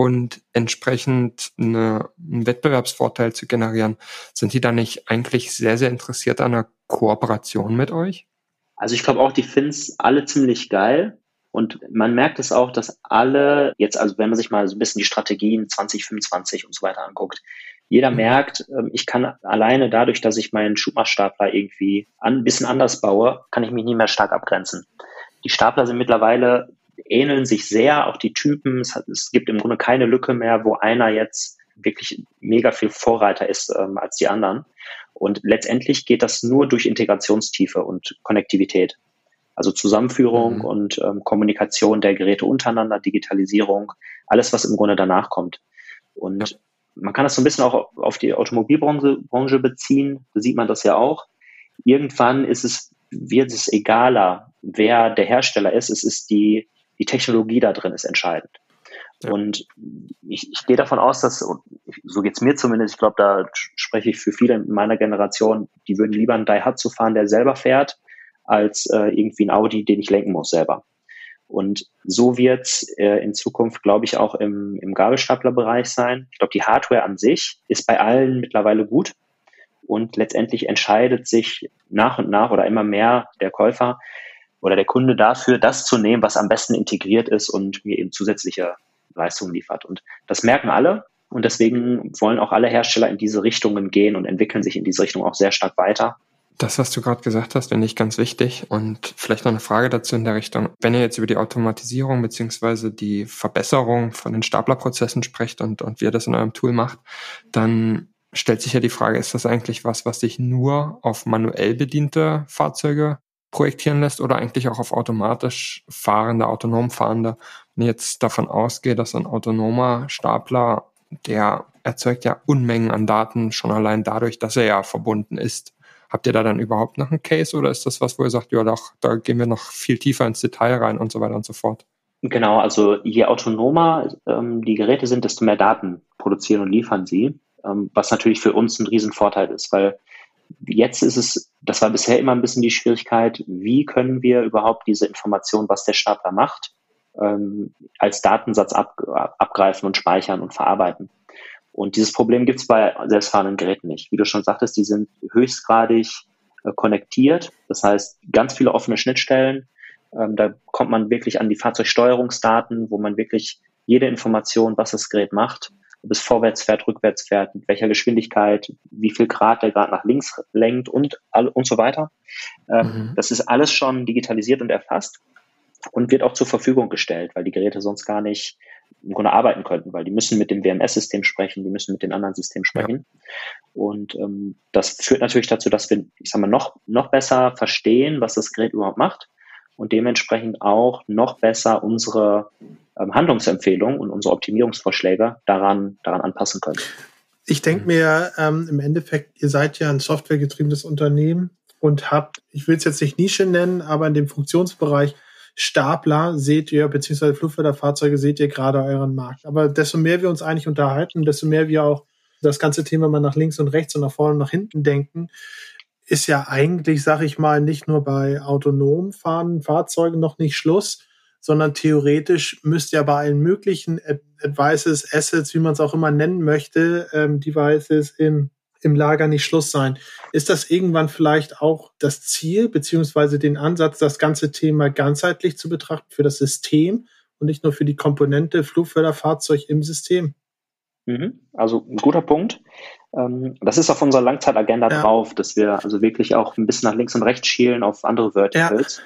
B: und entsprechend eine, einen Wettbewerbsvorteil zu generieren. Sind die da nicht eigentlich sehr, sehr interessiert an einer Kooperation mit euch?
C: Also ich glaube auch, die finden es alle ziemlich geil. Und man merkt es auch, dass alle jetzt, also wenn man sich mal so ein bisschen die Strategien 2025 und so weiter anguckt, jeder mhm. merkt, ähm, ich kann alleine dadurch, dass ich meinen Schubmachstapler irgendwie ein bisschen anders baue, kann ich mich nicht mehr stark abgrenzen. Die Stapler sind mittlerweile ähneln sich sehr, auch die Typen. Es, hat, es gibt im Grunde keine Lücke mehr, wo einer jetzt wirklich mega viel Vorreiter ist ähm, als die anderen. Und letztendlich geht das nur durch Integrationstiefe und Konnektivität. Also Zusammenführung mhm. und ähm, Kommunikation der Geräte untereinander, Digitalisierung, alles, was im Grunde danach kommt. Und ja. man kann das so ein bisschen auch auf die Automobilbranche Branche beziehen. Da sieht man das ja auch. Irgendwann ist es, wird es egaler, wer der Hersteller ist. Es ist die die Technologie da drin ist entscheidend. Ja. Und ich, ich gehe davon aus, dass, so geht's mir zumindest, ich glaube, da spreche ich für viele in meiner Generation, die würden lieber einen Daihatsu fahren, der selber fährt, als äh, irgendwie ein Audi, den ich lenken muss selber. Und so wird's äh, in Zukunft, glaube ich, auch im, im Gabelstaplerbereich sein. Ich glaube, die Hardware an sich ist bei allen mittlerweile gut. Und letztendlich entscheidet sich nach und nach oder immer mehr der Käufer, oder der Kunde dafür, das zu nehmen, was am besten integriert ist und mir eben zusätzliche Leistungen liefert. Und das merken alle. Und deswegen wollen auch alle Hersteller in diese Richtungen gehen und entwickeln sich in diese Richtung auch sehr stark weiter.
B: Das, was du gerade gesagt hast, finde ich ganz wichtig. Und vielleicht noch eine Frage dazu in der Richtung. Wenn ihr jetzt über die Automatisierung beziehungsweise die Verbesserung von den Staplerprozessen sprecht und, und wie ihr das in eurem Tool macht, dann stellt sich ja die Frage, ist das eigentlich was, was sich nur auf manuell bediente Fahrzeuge projektieren lässt oder eigentlich auch auf automatisch fahrende, autonom fahrende. Wenn ich jetzt davon ausgehe, dass ein autonomer Stapler, der erzeugt ja Unmengen an Daten schon allein dadurch, dass er ja verbunden ist. Habt ihr da dann überhaupt noch einen Case oder ist das was, wo ihr sagt, ja doch, da gehen wir noch viel tiefer ins Detail rein und so weiter und so fort?
C: Genau, also je autonomer ähm, die Geräte sind, desto mehr Daten produzieren und liefern sie, ähm, was natürlich für uns ein Riesenvorteil ist, weil Jetzt ist es, das war bisher immer ein bisschen die Schwierigkeit, wie können wir überhaupt diese Information, was der Stapler macht, ähm, als Datensatz ab, abgreifen und speichern und verarbeiten. Und dieses Problem gibt es bei selbstfahrenden Geräten nicht. Wie du schon sagtest, die sind höchstgradig äh, konnektiert. Das heißt, ganz viele offene Schnittstellen. Ähm, da kommt man wirklich an die Fahrzeugsteuerungsdaten, wo man wirklich jede Information, was das Gerät macht, ob es vorwärts fährt, rückwärts fährt, mit welcher Geschwindigkeit, wie viel Grad der Grad nach links lenkt und, und so weiter. Ähm, mhm. Das ist alles schon digitalisiert und erfasst und wird auch zur Verfügung gestellt, weil die Geräte sonst gar nicht im Grunde arbeiten könnten, weil die müssen mit dem WMS-System sprechen, die müssen mit den anderen Systemen sprechen. Ja. Und ähm, das führt natürlich dazu, dass wir, ich sag mal, noch, noch besser verstehen, was das Gerät überhaupt macht und dementsprechend auch noch besser unsere ähm, Handlungsempfehlungen und unsere Optimierungsvorschläge daran, daran anpassen können.
A: Ich denke mir ähm, im Endeffekt, ihr seid ja ein softwaregetriebenes Unternehmen und habt, ich will es jetzt nicht Nische nennen, aber in dem Funktionsbereich Stapler seht ihr, beziehungsweise Flugförderfahrzeuge seht ihr gerade euren Markt. Aber desto mehr wir uns eigentlich unterhalten, desto mehr wir auch das ganze Thema mal nach links und rechts und nach vorne und nach hinten denken, ist ja eigentlich, sag ich mal, nicht nur bei autonom fahrenden Fahrzeugen noch nicht Schluss, sondern theoretisch müsste ja bei allen möglichen Advices, Assets, wie man es auch immer nennen möchte, ähm, Devices im, im Lager nicht Schluss sein. Ist das irgendwann vielleicht auch das Ziel beziehungsweise den Ansatz, das ganze Thema ganzheitlich zu betrachten für das System und nicht nur für die Komponente Flugförderfahrzeug im System?
C: Mhm. Also ein guter Punkt. Ähm, das ist auf unserer Langzeitagenda ja. drauf, dass wir also wirklich auch ein bisschen nach links und rechts schielen auf andere Verticals. Ja.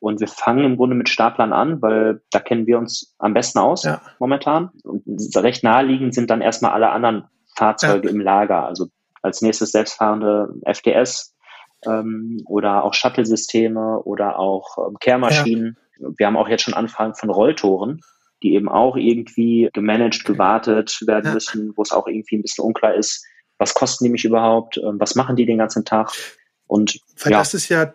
C: Und wir fangen im Grunde mit Staplern an, weil da kennen wir uns am besten aus ja. momentan. Und recht naheliegend sind dann erstmal alle anderen Fahrzeuge im Lager. Also als nächstes selbstfahrende FDS ähm, oder auch Shuttle-Systeme oder auch ähm, Kehrmaschinen. Wir haben auch jetzt schon Anfragen von Rolltoren, die eben auch irgendwie gemanagt, gewartet werden müssen, wo es auch irgendwie ein bisschen unklar ist, was kosten die mich überhaupt, ähm, was machen die den ganzen Tag.
A: Und Weil ja, das ist ja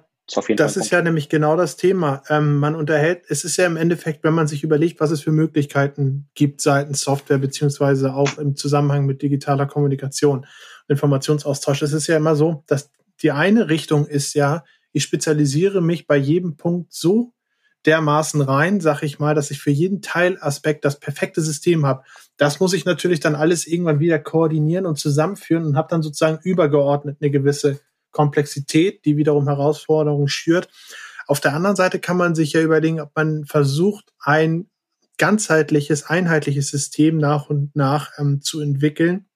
A: das ist ja nämlich genau das Thema. Ähm, man unterhält, es ist ja im Endeffekt, wenn man sich überlegt, was es für Möglichkeiten gibt seitens Software, beziehungsweise auch im Zusammenhang mit digitaler Kommunikation, Informationsaustausch. Es ist ja immer so, dass die eine Richtung ist ja, ich spezialisiere mich bei jedem Punkt so dermaßen rein, sag ich mal, dass ich für jeden Teilaspekt das perfekte System habe. Das muss ich natürlich dann alles irgendwann wieder koordinieren und zusammenführen und habe dann sozusagen übergeordnet eine gewisse Komplexität, die wiederum Herausforderungen schürt. Auf der anderen Seite kann man sich ja überlegen, ob man versucht, ein ganzheitliches, einheitliches System nach und nach ähm, zu entwickeln,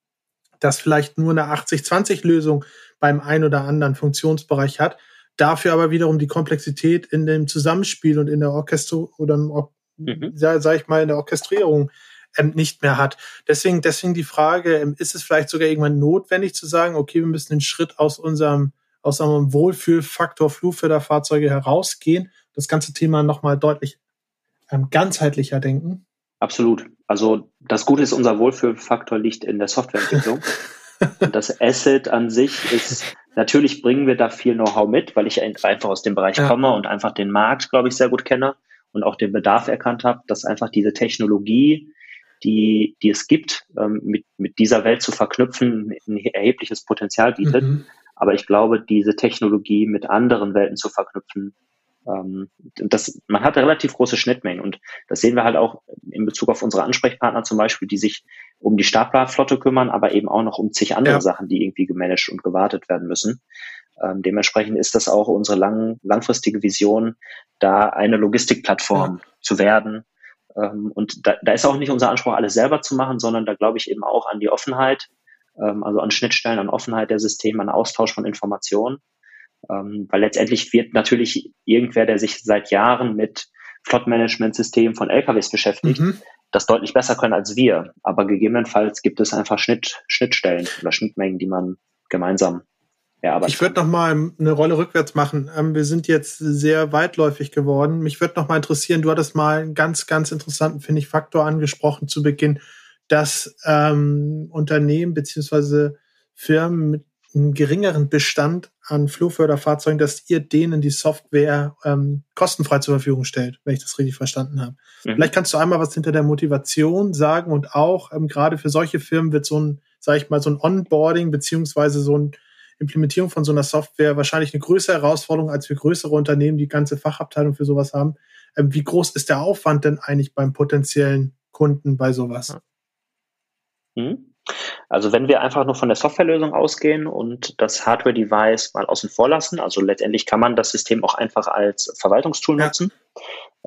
A: das vielleicht nur eine 80-20-Lösung beim ein oder anderen Funktionsbereich hat, dafür aber wiederum die Komplexität in dem Zusammenspiel und in der Orchester oder im Or mhm. ja, sag ich mal, in der Orchestrierung ähm, nicht mehr hat. Deswegen, deswegen die Frage, ähm, ist es vielleicht sogar irgendwann notwendig zu sagen, okay, wir müssen den Schritt aus unserem, aus unserem Wohlfühlfaktor Flugförderfahrzeuge herausgehen, das ganze Thema nochmal deutlich ähm, ganzheitlicher denken?
C: Absolut. Also das Gute ist, unser Wohlfühlfaktor liegt in der Softwareentwicklung. Und das Asset an sich ist, natürlich bringen wir da viel Know-how mit, weil ich einfach aus dem Bereich ja. komme und einfach den Markt, glaube ich, sehr gut kenne und auch den Bedarf erkannt habe, dass einfach diese Technologie, die, die es gibt, ähm, mit, mit dieser Welt zu verknüpfen, ein erhebliches Potenzial bietet. Mhm. Aber ich glaube, diese Technologie mit anderen Welten zu verknüpfen, ähm, das, man hat relativ große Schnittmengen und das sehen wir halt auch in Bezug auf unsere Ansprechpartner zum Beispiel, die sich um die Staplerflotte kümmern, aber eben auch noch um zig andere ja. Sachen, die irgendwie gemanagt und gewartet werden müssen. Ähm, dementsprechend ist das auch unsere lang, langfristige Vision, da eine Logistikplattform ja. zu werden. Ähm, und da, da ist auch nicht unser Anspruch, alles selber zu machen, sondern da glaube ich eben auch an die Offenheit, ähm, also an Schnittstellen, an Offenheit der Systeme, an Austausch von Informationen. Ähm, weil letztendlich wird natürlich irgendwer, der sich seit Jahren mit Flottenmanagement-Systemen von LKWs beschäftigt, mhm. Das deutlich besser können als wir. Aber gegebenenfalls gibt es einfach Schnitt, Schnittstellen oder Schnittmengen, die man gemeinsam erarbeitet.
A: Ich würde noch mal eine Rolle rückwärts machen. Ähm, wir sind jetzt sehr weitläufig geworden. Mich würde noch mal interessieren, du hattest mal einen ganz, ganz interessanten, finde ich, Faktor angesprochen zu Beginn, dass ähm, Unternehmen beziehungsweise Firmen mit einen geringeren Bestand an Flugförderfahrzeugen, dass ihr denen die Software ähm, kostenfrei zur Verfügung stellt, wenn ich das richtig verstanden habe. Mhm. Vielleicht kannst du einmal was hinter der Motivation sagen und auch ähm, gerade für solche Firmen wird so ein, sage ich mal, so ein Onboarding beziehungsweise so ein Implementierung von so einer Software wahrscheinlich eine größere Herausforderung als für größere Unternehmen, die ganze Fachabteilung für sowas haben. Ähm, wie groß ist der Aufwand denn eigentlich beim potenziellen Kunden bei sowas?
C: Mhm. Also wenn wir einfach nur von der Softwarelösung ausgehen und das Hardware-Device mal außen vor lassen, also letztendlich kann man das System auch einfach als Verwaltungstool ja. nutzen.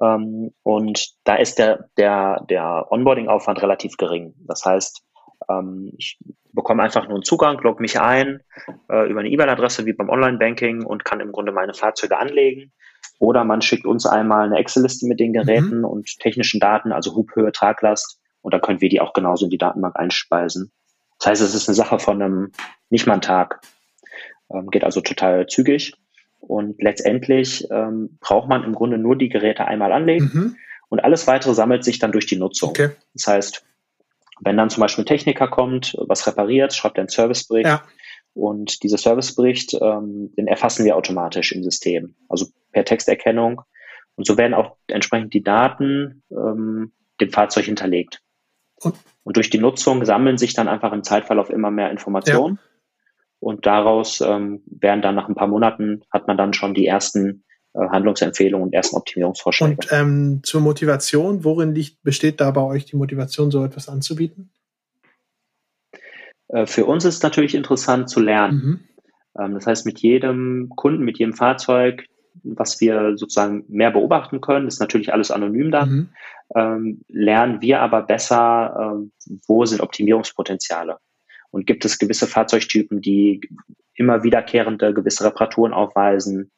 C: Ähm, und da ist der, der, der Onboarding-Aufwand relativ gering. Das heißt, ähm, ich bekomme einfach nur einen Zugang, logge mich ein äh, über eine E-Mail-Adresse wie beim Online-Banking und kann im Grunde meine Fahrzeuge anlegen. Oder man schickt uns einmal eine Excel-Liste mit den Geräten mhm. und technischen Daten, also Hubhöhe, Traglast, und dann können wir die auch genauso in die Datenbank einspeisen. Das heißt, es ist eine Sache von einem, nicht mal einen Tag. Ähm, geht also total zügig. Und letztendlich ähm, braucht man im Grunde nur die Geräte einmal anlegen mhm. und alles weitere sammelt sich dann durch die Nutzung. Okay. Das heißt, wenn dann zum Beispiel ein Techniker kommt, was repariert, schreibt einen Servicebericht ja. und dieser Servicebericht, ähm, den erfassen wir automatisch im System, also per Texterkennung. Und so werden auch entsprechend die Daten ähm, dem Fahrzeug hinterlegt. Und, und durch die Nutzung sammeln sich dann einfach im Zeitverlauf immer mehr Informationen. Ja. Und daraus ähm, werden dann nach ein paar Monaten, hat man dann schon die ersten äh, Handlungsempfehlungen und ersten Optimierungsvorschläge.
A: Und ähm, zur Motivation, worin liegt, besteht da bei euch die Motivation, so etwas anzubieten?
C: Äh, für uns ist es natürlich interessant zu lernen. Mhm. Ähm, das heißt, mit jedem Kunden, mit jedem Fahrzeug, was wir sozusagen mehr beobachten können, ist natürlich alles anonym dann, mhm. ähm, lernen wir aber besser, ähm, wo sind Optimierungspotenziale. Und gibt es gewisse Fahrzeugtypen, die immer wiederkehrende gewisse Reparaturen aufweisen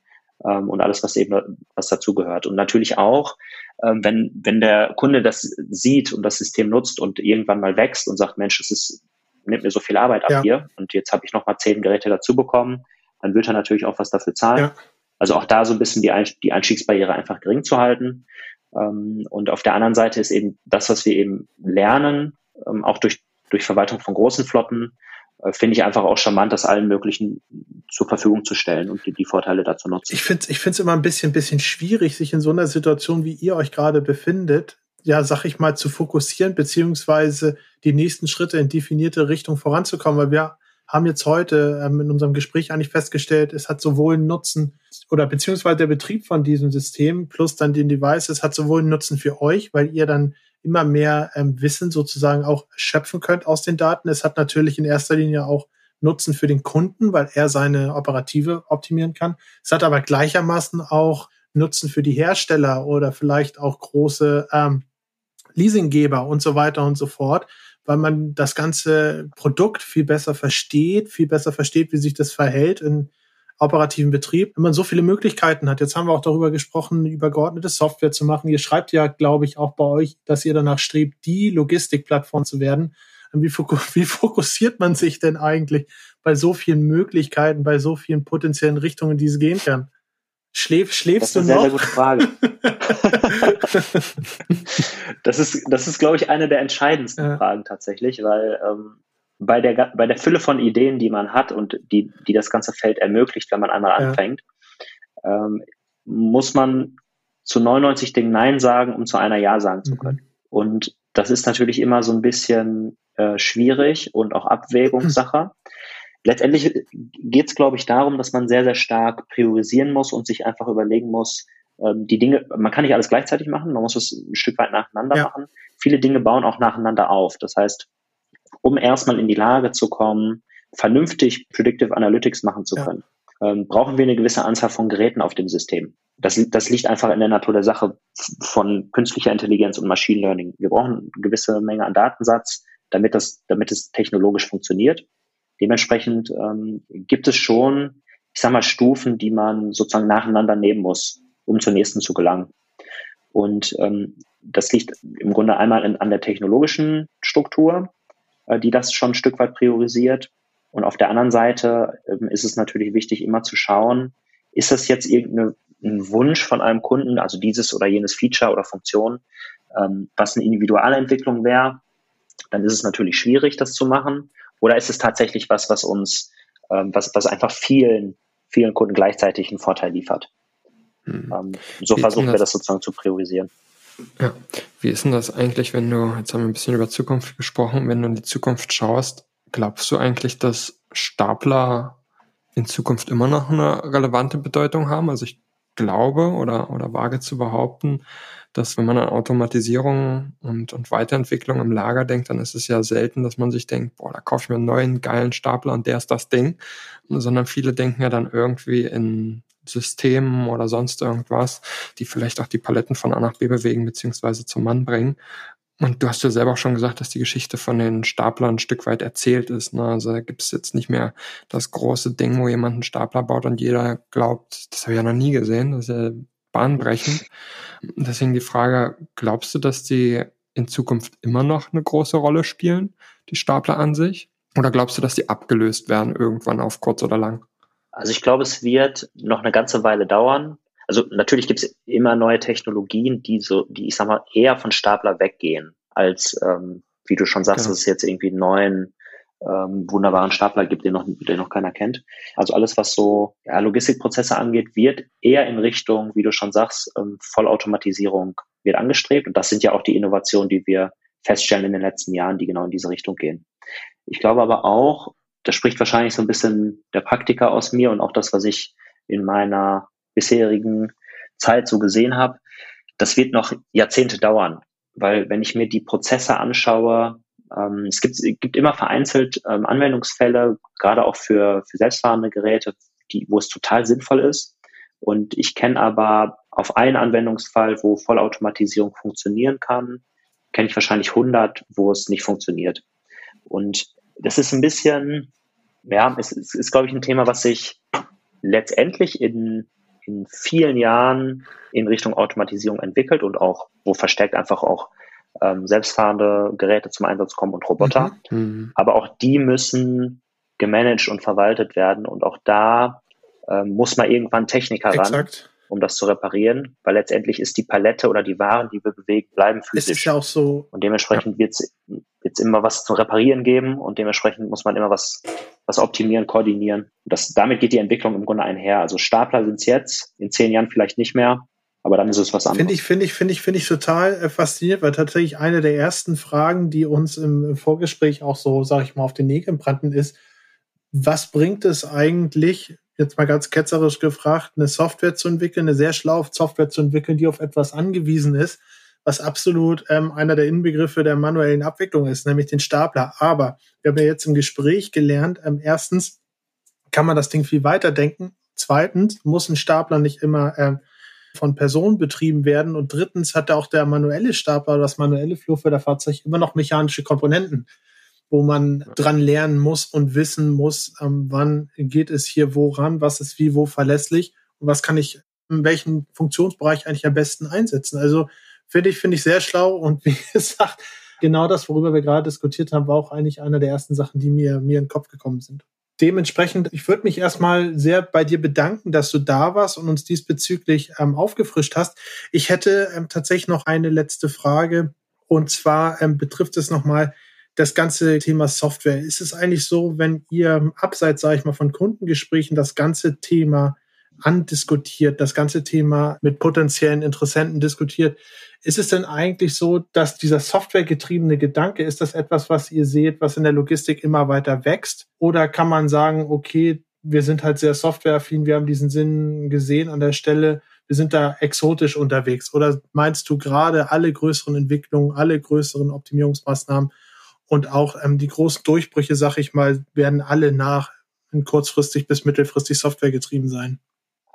C: ähm, und alles, was eben was dazugehört. Und natürlich auch, ähm, wenn, wenn der Kunde das sieht und das System nutzt und irgendwann mal wächst und sagt, Mensch, das ist, nimmt mir so viel Arbeit ab ja. hier und jetzt habe ich noch mal zehn Geräte dazu bekommen, dann wird er natürlich auch was dafür zahlen. Ja. Also auch da so ein bisschen die, Einstiegsbarriere einfach gering zu halten. Ähm, und auf der anderen Seite ist eben das, was wir eben lernen, ähm, auch durch, durch Verwaltung von großen Flotten, äh, finde ich einfach auch charmant, das allen möglichen zur Verfügung zu stellen und die, die Vorteile dazu nutzen.
A: Ich finde es ich immer ein bisschen, bisschen schwierig, sich in so einer Situation, wie ihr euch gerade befindet, ja, sag ich mal, zu fokussieren, beziehungsweise die nächsten Schritte in definierte Richtung voranzukommen, weil wir haben jetzt heute ähm, in unserem Gespräch eigentlich festgestellt, es hat sowohl einen Nutzen oder beziehungsweise der Betrieb von diesem System plus dann den Devices hat sowohl einen Nutzen für euch, weil ihr dann immer mehr ähm, Wissen sozusagen auch schöpfen könnt aus den Daten. Es hat natürlich in erster Linie auch Nutzen für den Kunden, weil er seine Operative optimieren kann. Es hat aber gleichermaßen auch Nutzen für die Hersteller oder vielleicht auch große ähm, Leasinggeber und so weiter und so fort, weil man das ganze Produkt viel besser versteht, viel besser versteht, wie sich das verhält in operativen Betrieb, wenn man so viele Möglichkeiten hat. Jetzt haben wir auch darüber gesprochen, übergeordnete Software zu machen. Ihr schreibt ja, glaube ich, auch bei euch, dass ihr danach strebt, die Logistikplattform zu werden. Wie, wie fokussiert man sich denn eigentlich bei so vielen Möglichkeiten, bei so vielen potenziellen Richtungen, die es gehen kann? Schläf, schläfst
C: das ist
A: du
C: eine
A: noch?
C: Sehr, sehr gute Frage. das ist, das ist, glaube ich, eine der entscheidendsten ja. Fragen tatsächlich, weil ähm, bei der, bei der Fülle von Ideen, die man hat und die, die das ganze Feld ermöglicht, wenn man einmal ja. anfängt, ähm, muss man zu 99 Dingen Nein sagen, um zu einer Ja sagen zu mhm. können. Mhm. Und das ist natürlich immer so ein bisschen äh, schwierig und auch Abwägungssache. Mhm. Letztendlich geht es, glaube ich, darum, dass man sehr, sehr stark priorisieren muss und sich einfach überlegen muss, ähm, die Dinge, man kann nicht alles gleichzeitig machen, man muss es ein Stück weit nacheinander ja. machen. Viele Dinge bauen auch nacheinander auf. Das heißt, um erstmal in die Lage zu kommen, vernünftig Predictive Analytics machen zu können, ja. ähm, brauchen wir eine gewisse Anzahl von Geräten auf dem System. Das, das liegt einfach in der Natur der Sache von künstlicher Intelligenz und Machine Learning. Wir brauchen eine gewisse Menge an Datensatz, damit das, damit es technologisch funktioniert. Dementsprechend ähm, gibt es schon, ich sag mal, Stufen, die man sozusagen nacheinander nehmen muss, um zur nächsten zu gelangen. Und ähm, das liegt im Grunde einmal in, an der technologischen Struktur, äh, die das schon ein Stück weit priorisiert. Und auf der anderen Seite ähm, ist es natürlich wichtig, immer zu schauen, ist das jetzt irgendein Wunsch von einem Kunden, also dieses oder jenes Feature oder Funktion, ähm, was eine individuelle Entwicklung wäre, dann ist es natürlich schwierig, das zu machen. Oder ist es tatsächlich was, was uns, ähm, was, was einfach vielen, vielen Kunden gleichzeitig einen Vorteil liefert? Hm. Ähm, so Wie versuchen wir das sozusagen zu priorisieren.
B: Ja. Wie ist denn das eigentlich, wenn du, jetzt haben wir ein bisschen über Zukunft gesprochen, wenn du in die Zukunft schaust, glaubst du eigentlich, dass Stapler in Zukunft immer noch eine relevante Bedeutung haben? Also ich glaube oder, oder wage zu behaupten, dass wenn man an Automatisierung und, und Weiterentwicklung im Lager denkt, dann ist es ja selten, dass man sich denkt, boah, da kaufe ich mir einen neuen geilen Stapler und der ist das Ding, sondern viele denken ja dann irgendwie in Systemen oder sonst irgendwas, die vielleicht auch die Paletten von A nach B bewegen beziehungsweise zum Mann bringen. Und du hast ja selber auch schon gesagt, dass die Geschichte von den Staplern ein Stück weit erzählt ist. Ne? Also da gibt es jetzt nicht mehr das große Ding, wo jemand einen Stapler baut und jeder glaubt, das habe ich ja noch nie gesehen, das ist ja bahnbrechend. Deswegen die Frage, glaubst du, dass die in Zukunft immer noch eine große Rolle spielen, die Stapler an sich? Oder glaubst du, dass die abgelöst werden irgendwann auf kurz oder lang?
C: Also ich glaube, es wird noch eine ganze Weile dauern. Also natürlich gibt es immer neue Technologien, die so, die ich sag mal eher von Stapler weggehen, als ähm, wie du schon sagst, genau. dass es jetzt irgendwie einen neuen ähm, wunderbaren Stapler gibt, den noch, den noch keiner kennt. Also alles, was so ja, Logistikprozesse angeht, wird eher in Richtung, wie du schon sagst, ähm, Vollautomatisierung wird angestrebt. Und das sind ja auch die Innovationen, die wir feststellen in den letzten Jahren, die genau in diese Richtung gehen. Ich glaube aber auch, das spricht wahrscheinlich so ein bisschen der Praktiker aus mir und auch das, was ich in meiner bisherigen Zeit so gesehen habe, das wird noch Jahrzehnte dauern. Weil wenn ich mir die Prozesse anschaue, ähm, es, gibt, gibt immer vereinzelt ähm, Anwendungsfälle, gerade auch für, für selbstfahrende Geräte, die, wo es total sinnvoll ist. Und ich kenne aber auf einen Anwendungsfall, wo Vollautomatisierung funktionieren kann, kenne ich wahrscheinlich 100, wo es nicht funktioniert. Und das ist ein bisschen, ja, es, es ist, glaube ich, ein Thema, was sich letztendlich in, in vielen Jahren in Richtung Automatisierung entwickelt und auch, wo verstärkt einfach auch ähm, selbstfahrende Geräte zum Einsatz kommen und Roboter. Mhm. mhm. Aber auch die müssen gemanagt und verwaltet werden. Und auch da ähm, muss man irgendwann Techniker Exakt. ran, um das zu reparieren, weil letztendlich ist die Palette oder die Waren, die wir bewegen, bleiben physisch.
A: Es ist ja auch so.
C: Und dementsprechend ja. wird es immer was zu reparieren geben und dementsprechend muss man immer was was optimieren, koordinieren. Das, damit geht die Entwicklung im Grunde einher. Also Stapler sind es jetzt, in zehn Jahren vielleicht nicht mehr, aber dann ist es was anderes.
A: Finde ich, finde ich, finde ich, finde ich total äh, faszinierend, weil tatsächlich eine der ersten Fragen, die uns im, im Vorgespräch auch so, sage ich mal, auf den Nägeln brannten, ist, was bringt es eigentlich, jetzt mal ganz ketzerisch gefragt, eine Software zu entwickeln, eine sehr schlaue Software zu entwickeln, die auf etwas angewiesen ist, was absolut ähm, einer der Inbegriffe der manuellen Abwicklung ist, nämlich den Stapler. Aber wir haben ja jetzt im Gespräch gelernt, ähm, erstens kann man das Ding viel weiter denken. Zweitens muss ein Stapler nicht immer ähm, von Personen betrieben werden. Und drittens hat auch der manuelle Stapler, das manuelle Flurförderfahrzeug immer noch mechanische Komponenten wo man dran lernen muss und wissen muss, ähm, wann geht es hier woran, was ist wie wo verlässlich und was kann ich in welchem Funktionsbereich eigentlich am besten einsetzen. Also finde ich, finde ich sehr schlau und wie gesagt, genau das, worüber wir gerade diskutiert haben, war auch eigentlich einer der ersten Sachen, die mir, mir in den Kopf gekommen sind. Dementsprechend, ich würde mich erstmal sehr bei dir bedanken, dass du da warst und uns diesbezüglich ähm, aufgefrischt hast. Ich hätte ähm, tatsächlich noch eine letzte Frage und zwar ähm, betrifft es nochmal das ganze Thema Software. Ist es eigentlich so, wenn ihr abseits, sage ich mal, von Kundengesprächen das ganze Thema andiskutiert, das ganze Thema mit potenziellen Interessenten diskutiert, ist es denn eigentlich so, dass dieser softwaregetriebene Gedanke, ist das etwas, was ihr seht, was in der Logistik immer weiter wächst? Oder kann man sagen, okay, wir sind halt sehr softwareaffin, wir haben diesen Sinn gesehen an der Stelle, wir sind da exotisch unterwegs? Oder meinst du gerade alle größeren Entwicklungen, alle größeren Optimierungsmaßnahmen und auch ähm, die großen Durchbrüche, sag ich mal, werden alle nach kurzfristig bis mittelfristig Software getrieben sein?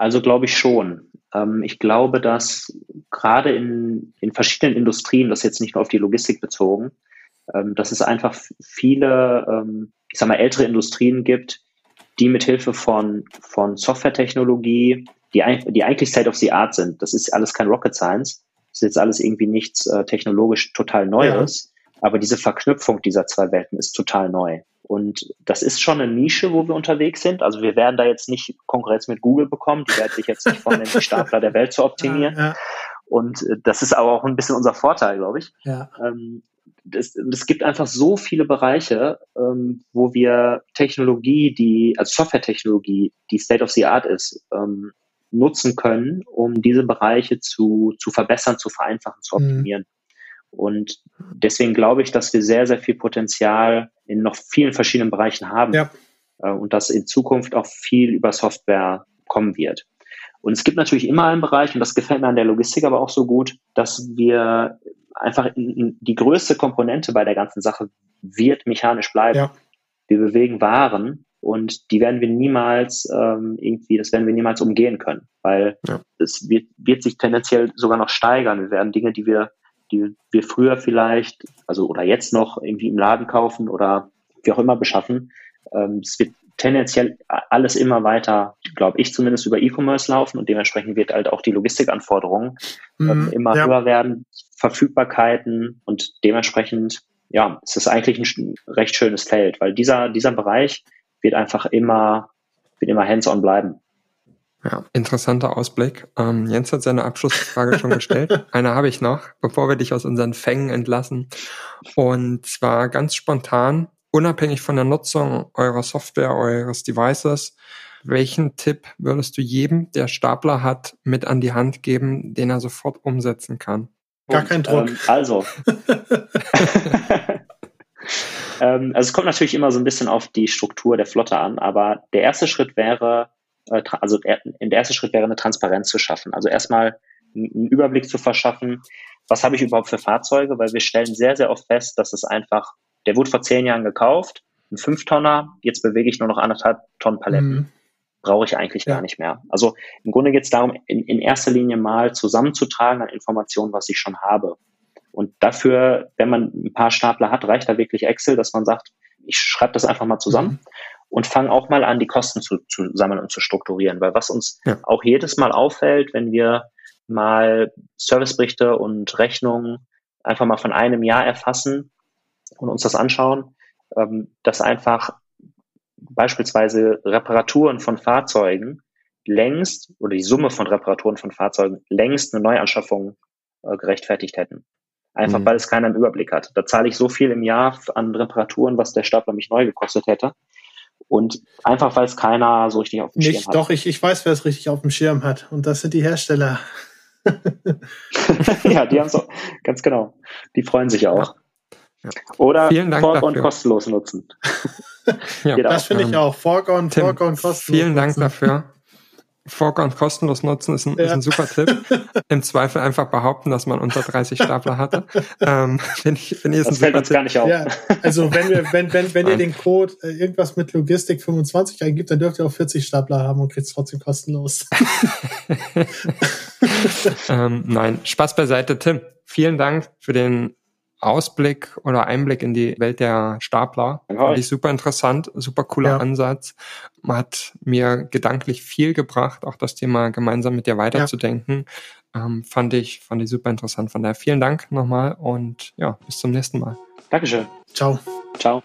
C: Also glaube ich schon. Ähm, ich glaube, dass gerade in, in verschiedenen Industrien, das jetzt nicht nur auf die Logistik bezogen, ähm, dass es einfach viele, ähm, ich sag mal, ältere Industrien gibt, die mit Hilfe von, von Softwaretechnologie, die, die eigentlich State of the Art sind. Das ist alles kein Rocket Science. Das ist jetzt alles irgendwie nichts äh, technologisch total Neues. Aber diese Verknüpfung dieser zwei Welten ist total neu. Und das ist schon eine Nische, wo wir unterwegs sind. Also wir werden da jetzt nicht Konkurrenz mit Google bekommen. Die werden sich jetzt nicht vornehmen, die Stapler der Welt zu optimieren. Ja, ja. Und äh, das ist aber auch ein bisschen unser Vorteil, glaube ich. Ja. Ähm, es, es gibt einfach so viele Bereiche, ähm, wo wir Technologie, die, also Software-Technologie, die State of the Art ist, ähm, nutzen können, um diese Bereiche zu, zu verbessern, zu vereinfachen, zu mhm. optimieren. Mhm. Und deswegen glaube ich, dass wir sehr, sehr viel Potenzial in noch vielen verschiedenen Bereichen haben. Ja. Äh, und dass in Zukunft auch viel über Software kommen wird. Und es gibt natürlich immer einen Bereich, und das gefällt mir an der Logistik aber auch so gut, dass wir einfach die größte Komponente bei der ganzen Sache wird mechanisch bleiben. Ja. Wir bewegen Waren und die werden wir niemals ähm, irgendwie, das werden wir niemals umgehen können, weil ja. es wird, wird sich tendenziell sogar noch steigern. Wir werden Dinge, die wir die wir früher vielleicht, also oder jetzt noch irgendwie im Laden kaufen oder wie auch immer beschaffen. Ähm, es wird tendenziell alles immer weiter, glaube ich zumindest, über E-Commerce laufen und dementsprechend wird halt auch die Logistikanforderungen ähm, mhm, immer ja. höher werden, Verfügbarkeiten und dementsprechend, ja, es ist eigentlich ein recht schönes Feld, weil dieser, dieser Bereich wird einfach immer, wird immer hands-on bleiben.
B: Ja, interessanter Ausblick. Ähm, Jens hat seine Abschlussfrage schon gestellt. Eine habe ich noch, bevor wir dich aus unseren Fängen entlassen. Und zwar ganz spontan, unabhängig von der Nutzung eurer Software, eures Devices, welchen Tipp würdest du jedem, der Stapler hat, mit an die Hand geben, den er sofort umsetzen kann?
A: Gar kein Druck.
C: Ähm, also. ähm, also es kommt natürlich immer so ein bisschen auf die Struktur der Flotte an, aber der erste Schritt wäre, also der erste Schritt wäre eine Transparenz zu schaffen. Also erstmal einen Überblick zu verschaffen, was habe ich überhaupt für Fahrzeuge, weil wir stellen sehr, sehr oft fest, dass es einfach, der wurde vor zehn Jahren gekauft, ein Fünftonner, jetzt bewege ich nur noch anderthalb Tonnen Paletten. Mhm. Brauche ich eigentlich ja. gar nicht mehr. Also im Grunde geht es darum, in, in erster Linie mal zusammenzutragen an Informationen, was ich schon habe. Und dafür, wenn man ein paar Stapler hat, reicht da wirklich Excel, dass man sagt, ich schreibe das einfach mal zusammen. Mhm und fangen auch mal an, die Kosten zu, zu sammeln und zu strukturieren. Weil was uns ja. auch jedes Mal auffällt, wenn wir mal Serviceberichte und Rechnungen einfach mal von einem Jahr erfassen und uns das anschauen, ähm, dass einfach beispielsweise Reparaturen von Fahrzeugen längst oder die Summe von Reparaturen von Fahrzeugen längst eine Neuanschaffung äh, gerechtfertigt hätten. Einfach mhm. weil es keiner im Überblick hat. Da zahle ich so viel im Jahr an Reparaturen, was der Stapler mich neu gekostet hätte. Und einfach, weil es keiner so richtig auf dem
A: Nicht,
C: Schirm hat.
A: Doch, ich, ich weiß, wer es richtig auf dem Schirm hat. Und das sind die Hersteller.
C: ja, die haben es auch, ganz genau. Die freuen sich auch. Ja. Oder
B: Dank
C: Foregone kostenlos nutzen.
A: ja, das finde ich auch. Foregone, Foregone kostenlos.
B: Vielen Dank nutzen. dafür. Foregone kostenlos nutzen ist ein, ja. ist ein super Tipp. Im Zweifel einfach behaupten, dass man unter 30 Stapler hatte. ähm,
C: find ich, find ich das fällt uns Tipp. gar nicht auf.
A: Ja, also wenn, wir, wenn, wenn, wenn ihr den Code äh, irgendwas mit Logistik 25 eingibt, dann dürft ihr auch 40 Stapler haben und kriegt es trotzdem kostenlos.
B: ähm, nein, Spaß beiseite. Tim, vielen Dank für den Ausblick oder Einblick in die Welt der Stapler. Fand ich super interessant, super cooler ja. Ansatz. Hat mir gedanklich viel gebracht, auch das Thema gemeinsam mit dir weiterzudenken. Ja. Ähm, fand ich, fand ich super interessant. Von daher vielen Dank nochmal und ja, bis zum nächsten Mal.
C: Dankeschön.
A: Ciao.
C: Ciao.